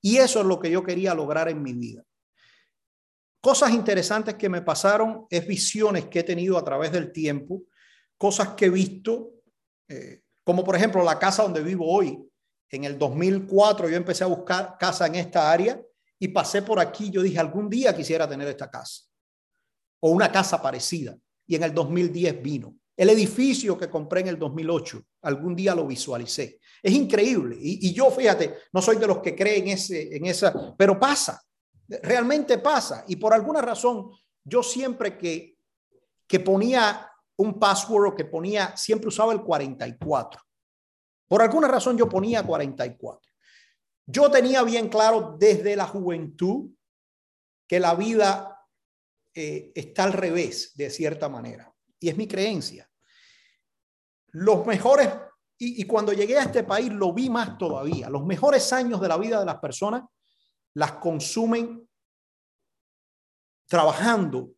Y eso es lo que yo quería lograr en mi vida. Cosas interesantes que me pasaron es visiones que he tenido a través del tiempo, cosas que he visto. Eh, como por ejemplo la casa donde vivo hoy. En el 2004 yo empecé a buscar casa en esta área y pasé por aquí. Yo dije, algún día quisiera tener esta casa o una casa parecida. Y en el 2010 vino. El edificio que compré en el 2008, algún día lo visualicé. Es increíble. Y, yo, fíjate, no soy de los que creen ese, en esa, pero pasa. Realmente pasa. Y por alguna razón, yo siempre que, que ponía un password que ponía, siempre usaba el 44. Por alguna razón yo ponía 44. Yo tenía bien claro desde la juventud que la vida eh, está al revés, de cierta manera. Y es mi creencia. Los mejores, y, cuando llegué a este país lo vi más todavía, los mejores años de la vida de las personas las consumen trabajando,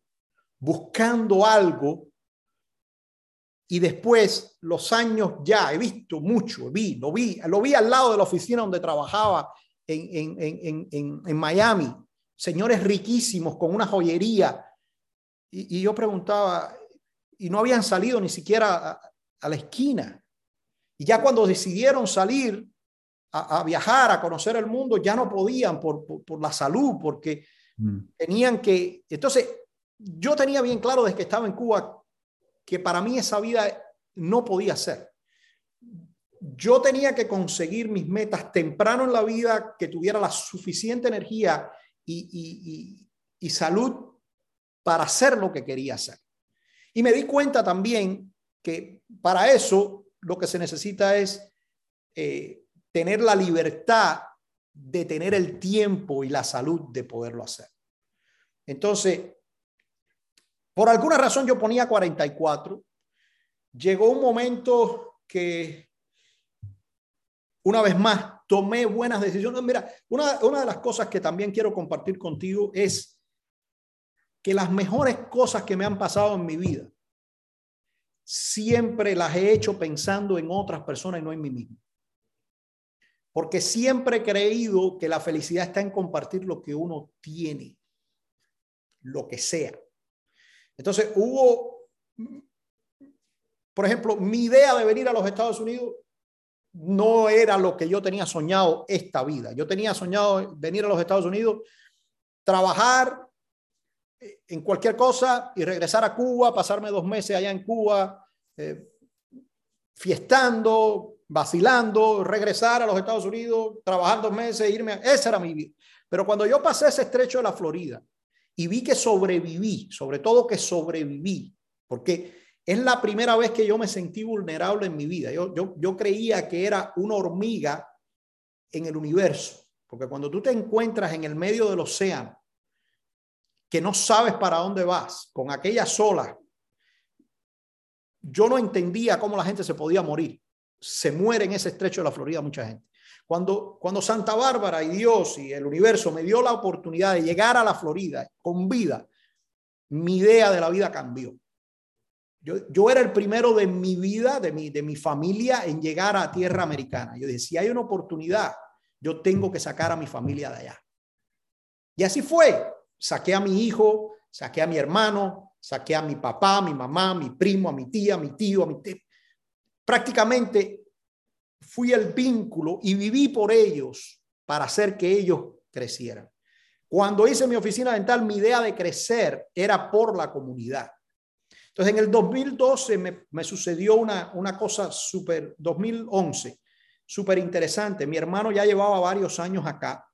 buscando algo y después los años ya he visto mucho, vi, lo vi, lo vi al lado de la oficina donde trabajaba en, en, en, en Miami, señores riquísimos con una joyería. Y, yo preguntaba, y no habían salido ni siquiera a, la esquina. Y ya cuando decidieron salir a, viajar, a conocer el mundo, ya no podían por, por, la salud, porque mm. tenían que... Entonces, yo tenía bien claro desde que estaba en Cuba que para mí esa vida no podía ser. Yo tenía que conseguir mis metas temprano en la vida, que tuviera la suficiente energía y, salud para hacer lo que quería hacer. Y me di cuenta también que para eso lo que se necesita es eh, tener la libertad de tener el tiempo y la salud de poderlo hacer. Entonces, por alguna razón yo ponía 44. Llegó un momento que una vez más, tomé buenas decisiones. Mira, una, una de las cosas que también quiero compartir contigo es que las mejores cosas que me han pasado en mi vida siempre las he hecho pensando en otras personas y no en mí mismo. Porque siempre he creído que la felicidad está en compartir lo que uno tiene, lo que sea. Entonces hubo, por ejemplo, mi idea de venir a los Estados Unidos no era lo que yo tenía soñado esta vida. Yo tenía soñado venir a los Estados Unidos, trabajar en cualquier cosa y regresar a Cuba, pasarme dos meses allá en Cuba, eh, fiestando, vacilando, regresar a los Estados Unidos, trabajar dos meses, irme. A... Esa era mi vida. Pero cuando yo pasé ese estrecho de la Florida y vi que sobreviví, sobre todo que sobreviví, porque es la primera vez que yo me sentí vulnerable en mi vida. Yo, yo, yo creía que era una hormiga en el universo, porque cuando tú te encuentras en el medio del océano, que no sabes para dónde vas, con aquellas olas, yo no entendía cómo la gente se podía morir. Se muere en ese estrecho de la Florida mucha gente. Cuando, cuando Santa Bárbara y Dios y el universo me dio la oportunidad de llegar a la Florida con vida, mi idea de la vida cambió. Yo, era el primero de mi vida, de mi, de mi familia, en llegar a tierra americana. Yo decía, si hay una oportunidad, yo tengo que sacar a mi familia de allá. Y así fue. Saqué a mi hijo, saqué a mi hermano, saqué a mi papá, a mi mamá, a mi primo, a mi tía, a mi tío, a mi tío. Prácticamente fui el vínculo y viví por ellos para hacer que ellos crecieran. Cuando hice mi oficina dental, mi idea de crecer era por la comunidad. Entonces, en el 2012 me, sucedió una, una cosa súper, 2011, súper interesante. Mi hermano ya llevaba varios años acá.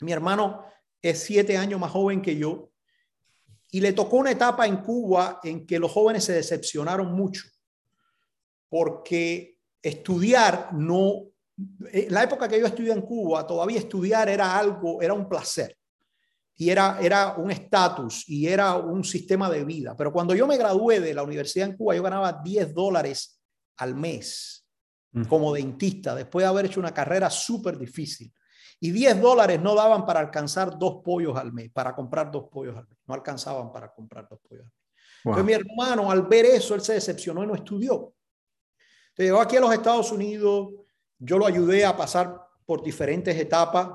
Mi hermano es siete años más joven que yo. Y le tocó una etapa en Cuba en que los jóvenes se decepcionaron mucho, porque estudiar no, en la época que yo estudié en Cuba, todavía estudiar era algo, era un placer y era, era un estatus y era un sistema de vida. Pero cuando yo me gradué de la universidad en Cuba, yo ganaba 10 dólares al mes mm. como dentista, después de haber hecho una carrera súper difícil. Y 10 dólares no daban para alcanzar dos pollos al mes, para comprar dos pollos al mes. No alcanzaban para comprar dos pollos al mes. Entonces mi hermano, al ver eso, él se decepcionó y no estudió. Entonces llegó aquí a los Estados Unidos, yo lo ayudé a pasar por diferentes etapas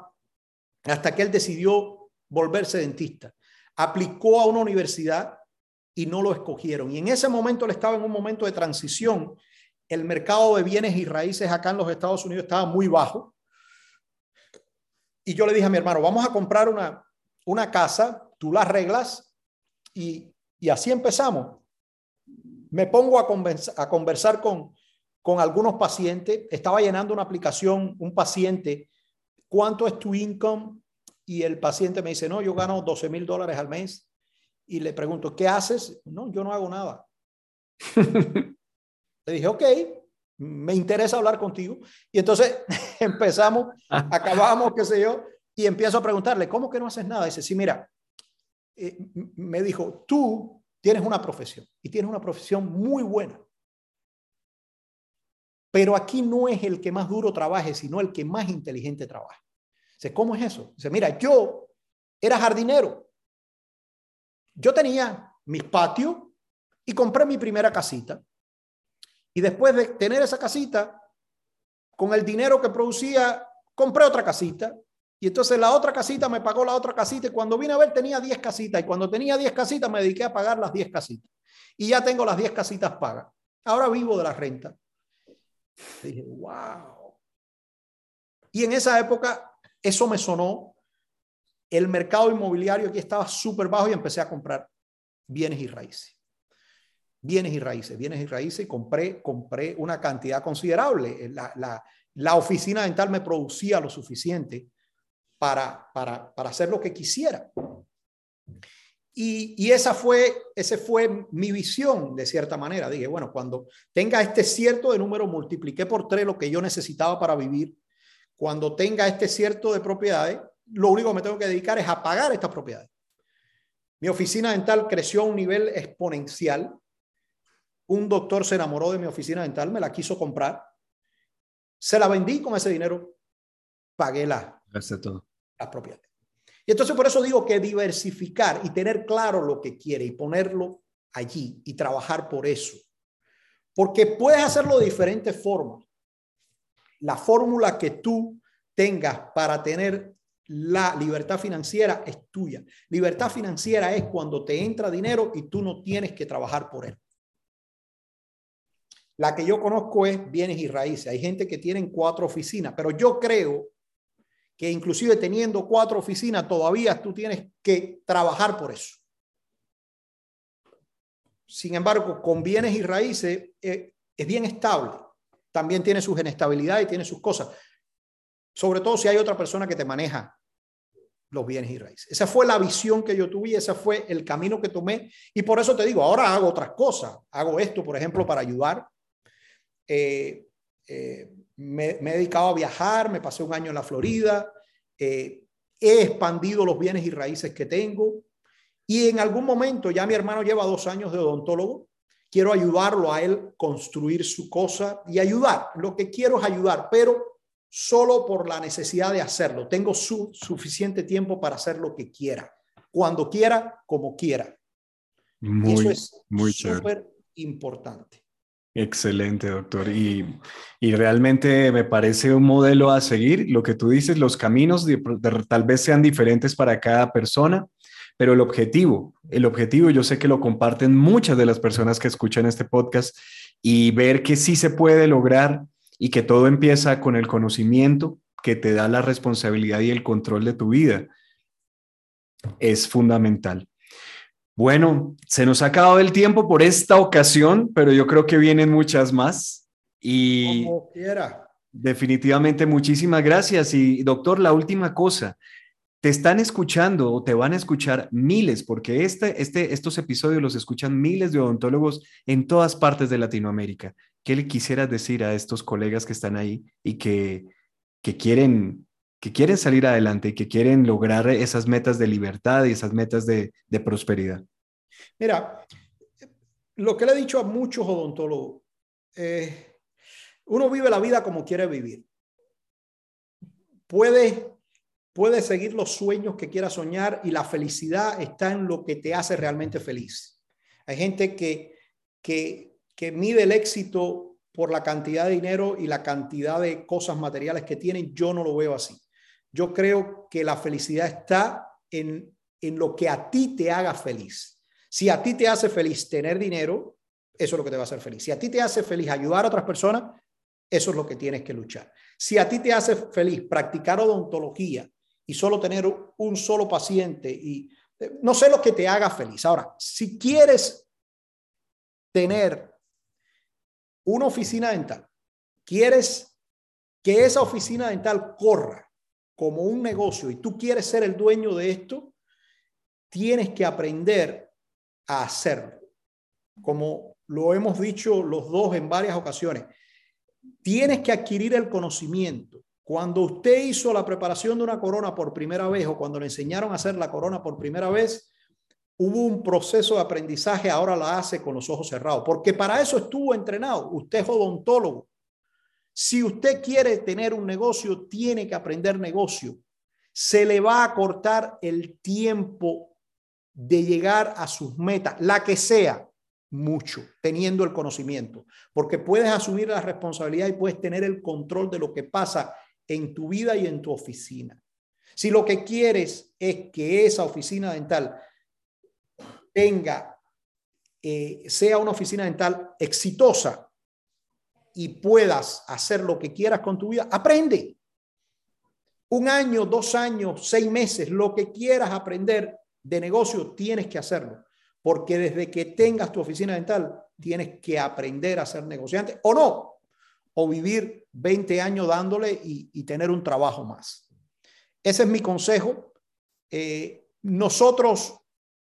hasta que él decidió volverse dentista. Aplicó a una universidad y no lo escogieron. Y en ese momento él estaba en un momento de transición. El mercado de bienes y raíces acá en los Estados Unidos estaba muy bajo. Y yo le dije a mi hermano, vamos a comprar una, una casa, tú las reglas y, y así empezamos. Me pongo a, a conversar con, con algunos pacientes. Estaba llenando una aplicación, un paciente, ¿cuánto es tu income y el paciente me dice, no, yo gano 12 mil dólares al mes. Y le pregunto, ¿qué haces? No, yo no hago nada. le dije, ok, me interesa hablar contigo. Y entonces empezamos, acabamos, qué sé yo, y empiezo a preguntarle, ¿cómo que no haces nada? dice, sí, mira, eh, me dijo, tú tienes una profesión y tienes una profesión muy buena. Pero aquí no es el que más duro trabaje, sino el que más inteligente trabaja. Dice, ¿cómo es eso? Dice, mira, yo era jardinero. Yo tenía mis patios y compré mi primera casita. Y después de tener esa casita, con el dinero que producía, compré otra casita. Y entonces la otra casita me pagó la otra casita. Y cuando vine a ver, tenía 10 casitas. Y cuando tenía 10 casitas, me dediqué a pagar las 10 casitas. Y ya tengo las 10 casitas pagas. Ahora vivo de la renta. dije, wow. Y en esa época eso me sonó. El mercado inmobiliario aquí estaba súper bajo y empecé a comprar bienes y raíces. Bienes y raíces, bienes y raíces y compré, compré una cantidad considerable. La, oficina dental me producía lo suficiente para, para, hacer lo que quisiera. Y, y, esa fue, ese fue mi visión, de cierta manera. Dije, bueno, cuando tenga este cierto de número, multipliqué por tres lo que yo necesitaba para vivir cuando tenga este cierto de propiedades, lo único que me tengo que dedicar es a pagar estas propiedades. Mi oficina dental creció a un nivel exponencial. Un doctor se enamoró de mi oficina dental, me la quiso comprar Se la vendí con ese dinero, pagué la, todo. las propiedades. Y entonces por eso digo que diversificar y tener claro lo que quiere y ponerlo allí y trabajar por eso. Porque puedes hacerlo de diferentes formas. La fórmula que tú tengas para tener la libertad financiera es tuya. Libertad financiera es cuando te entra dinero y tú no tienes que trabajar por él. La que yo conozco es bienes y raíces. Hay gente que tienen cuatro oficinas, pero yo creo que inclusive teniendo cuatro oficinas, todavía tú tienes que trabajar por eso. Sin embargo, con bienes y raíces eh, es bien estable. También tiene sus inestabilidades y tiene sus cosas. Sobre todo si hay otra persona que te maneja los bienes y raíces. Esa fue la visión que yo tuve, ese fue el camino que tomé. Y por eso te digo, ahora hago otras cosas. Hago esto, por ejemplo, para ayudar. Eh, eh, me, he dedicado a viajar, me pasé un año en la Florida, eh, he expandido los bienes y raíces que tengo y en algún momento, ya mi hermano lleva dos años de odontólogo, quiero ayudarlo a él construir su cosa y ayudar. Lo que quiero es ayudar, pero solo por la necesidad de hacerlo. Tengo su, suficiente tiempo para hacer lo que quiera, cuando quiera, como quiera. Muy, eso es muy súper importante. Excelente, doctor. Y, realmente me parece un modelo a seguir. Lo que tú dices, los caminos tal vez sean diferentes para cada persona, pero el objetivo, el objetivo yo sé que lo comparten muchas de las personas que escuchan este podcast y ver que sí se puede lograr y que todo empieza con el conocimiento que te da la responsabilidad y el control de tu vida es fundamental. Bueno, se nos ha acabado el tiempo por esta ocasión, pero yo creo que vienen muchas más. Y Como quiera. definitivamente muchísimas gracias. Y doctor, la última cosa, te están escuchando o te van a escuchar miles, porque este, este, estos episodios los escuchan miles de odontólogos en todas partes de Latinoamérica. ¿Qué le quisieras decir a estos colegas que están ahí y que, que quieren que quieren salir adelante y que quieren lograr esas metas de libertad y esas metas de, prosperidad? Mira, lo que le he dicho a muchos odontólogos, eh, uno vive la vida como quiere vivir. Puede, puede seguir los sueños que quiera soñar y la felicidad está en lo que te hace realmente feliz. Hay gente que, que, que mide el éxito por la cantidad de dinero y la cantidad de cosas materiales que tienen. Yo no lo veo así. Yo creo que la felicidad está en, lo que a ti te haga feliz. Si a ti te hace feliz tener dinero, eso es lo que te va a hacer feliz. Si a ti te hace feliz ayudar a otras personas, eso es lo que tienes que luchar. Si a ti te hace feliz practicar odontología y solo tener un solo paciente y no sé lo que te haga feliz. Ahora, si quieres tener una oficina dental, quieres que esa oficina dental corra como un negocio y tú quieres ser el dueño de esto, tienes que aprender a hacerlo. Como lo hemos dicho los dos en varias ocasiones, tienes que adquirir el conocimiento. Cuando usted hizo la preparación de una corona por primera vez o cuando le enseñaron a hacer la corona por primera vez, hubo un proceso de aprendizaje, ahora la hace con los ojos cerrados, porque para eso estuvo entrenado. Usted es odontólogo, si usted quiere tener un negocio, tiene que aprender negocio. Se le va a cortar el tiempo de llegar a sus metas, la que sea, mucho, teniendo el conocimiento, porque puedes asumir la responsabilidad y puedes tener el control de lo que pasa en tu vida y en tu oficina. Si lo que quieres es que esa oficina dental tenga, eh, sea una oficina dental exitosa, y puedas hacer lo que quieras con tu vida, aprende. Un año, dos años, seis meses, lo que quieras aprender de negocio, tienes que hacerlo. Porque desde que tengas tu oficina dental, tienes que aprender a ser negociante o no, o vivir 20 años dándole y, tener un trabajo más. Ese es mi consejo. Eh, nosotros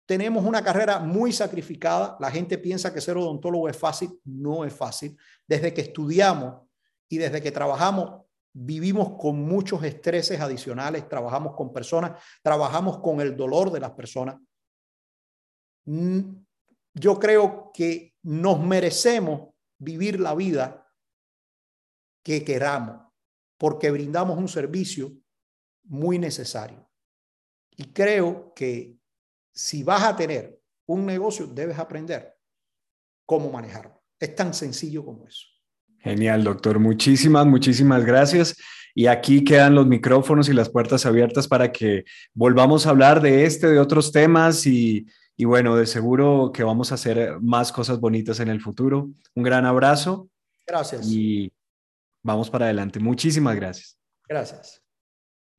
tenemos una carrera muy sacrificada. La gente piensa que ser odontólogo es fácil. No es fácil. Desde que estudiamos y desde que trabajamos, vivimos con muchos estreses adicionales. Trabajamos con personas, trabajamos con el dolor de las personas. Mm, yo creo que nos merecemos vivir la vida que queramos, porque brindamos un servicio muy necesario. Y creo que si vas a tener un negocio, debes aprender cómo manejarlo. Es tan sencillo como eso. Genial, doctor. Muchísimas, muchísimas gracias. Y aquí quedan los micrófonos y las puertas abiertas para que volvamos a hablar de este, de otros temas y, y bueno, de seguro que vamos a hacer más cosas bonitas en el futuro. Un gran abrazo. Gracias. Y vamos para adelante. Muchísimas gracias. Gracias.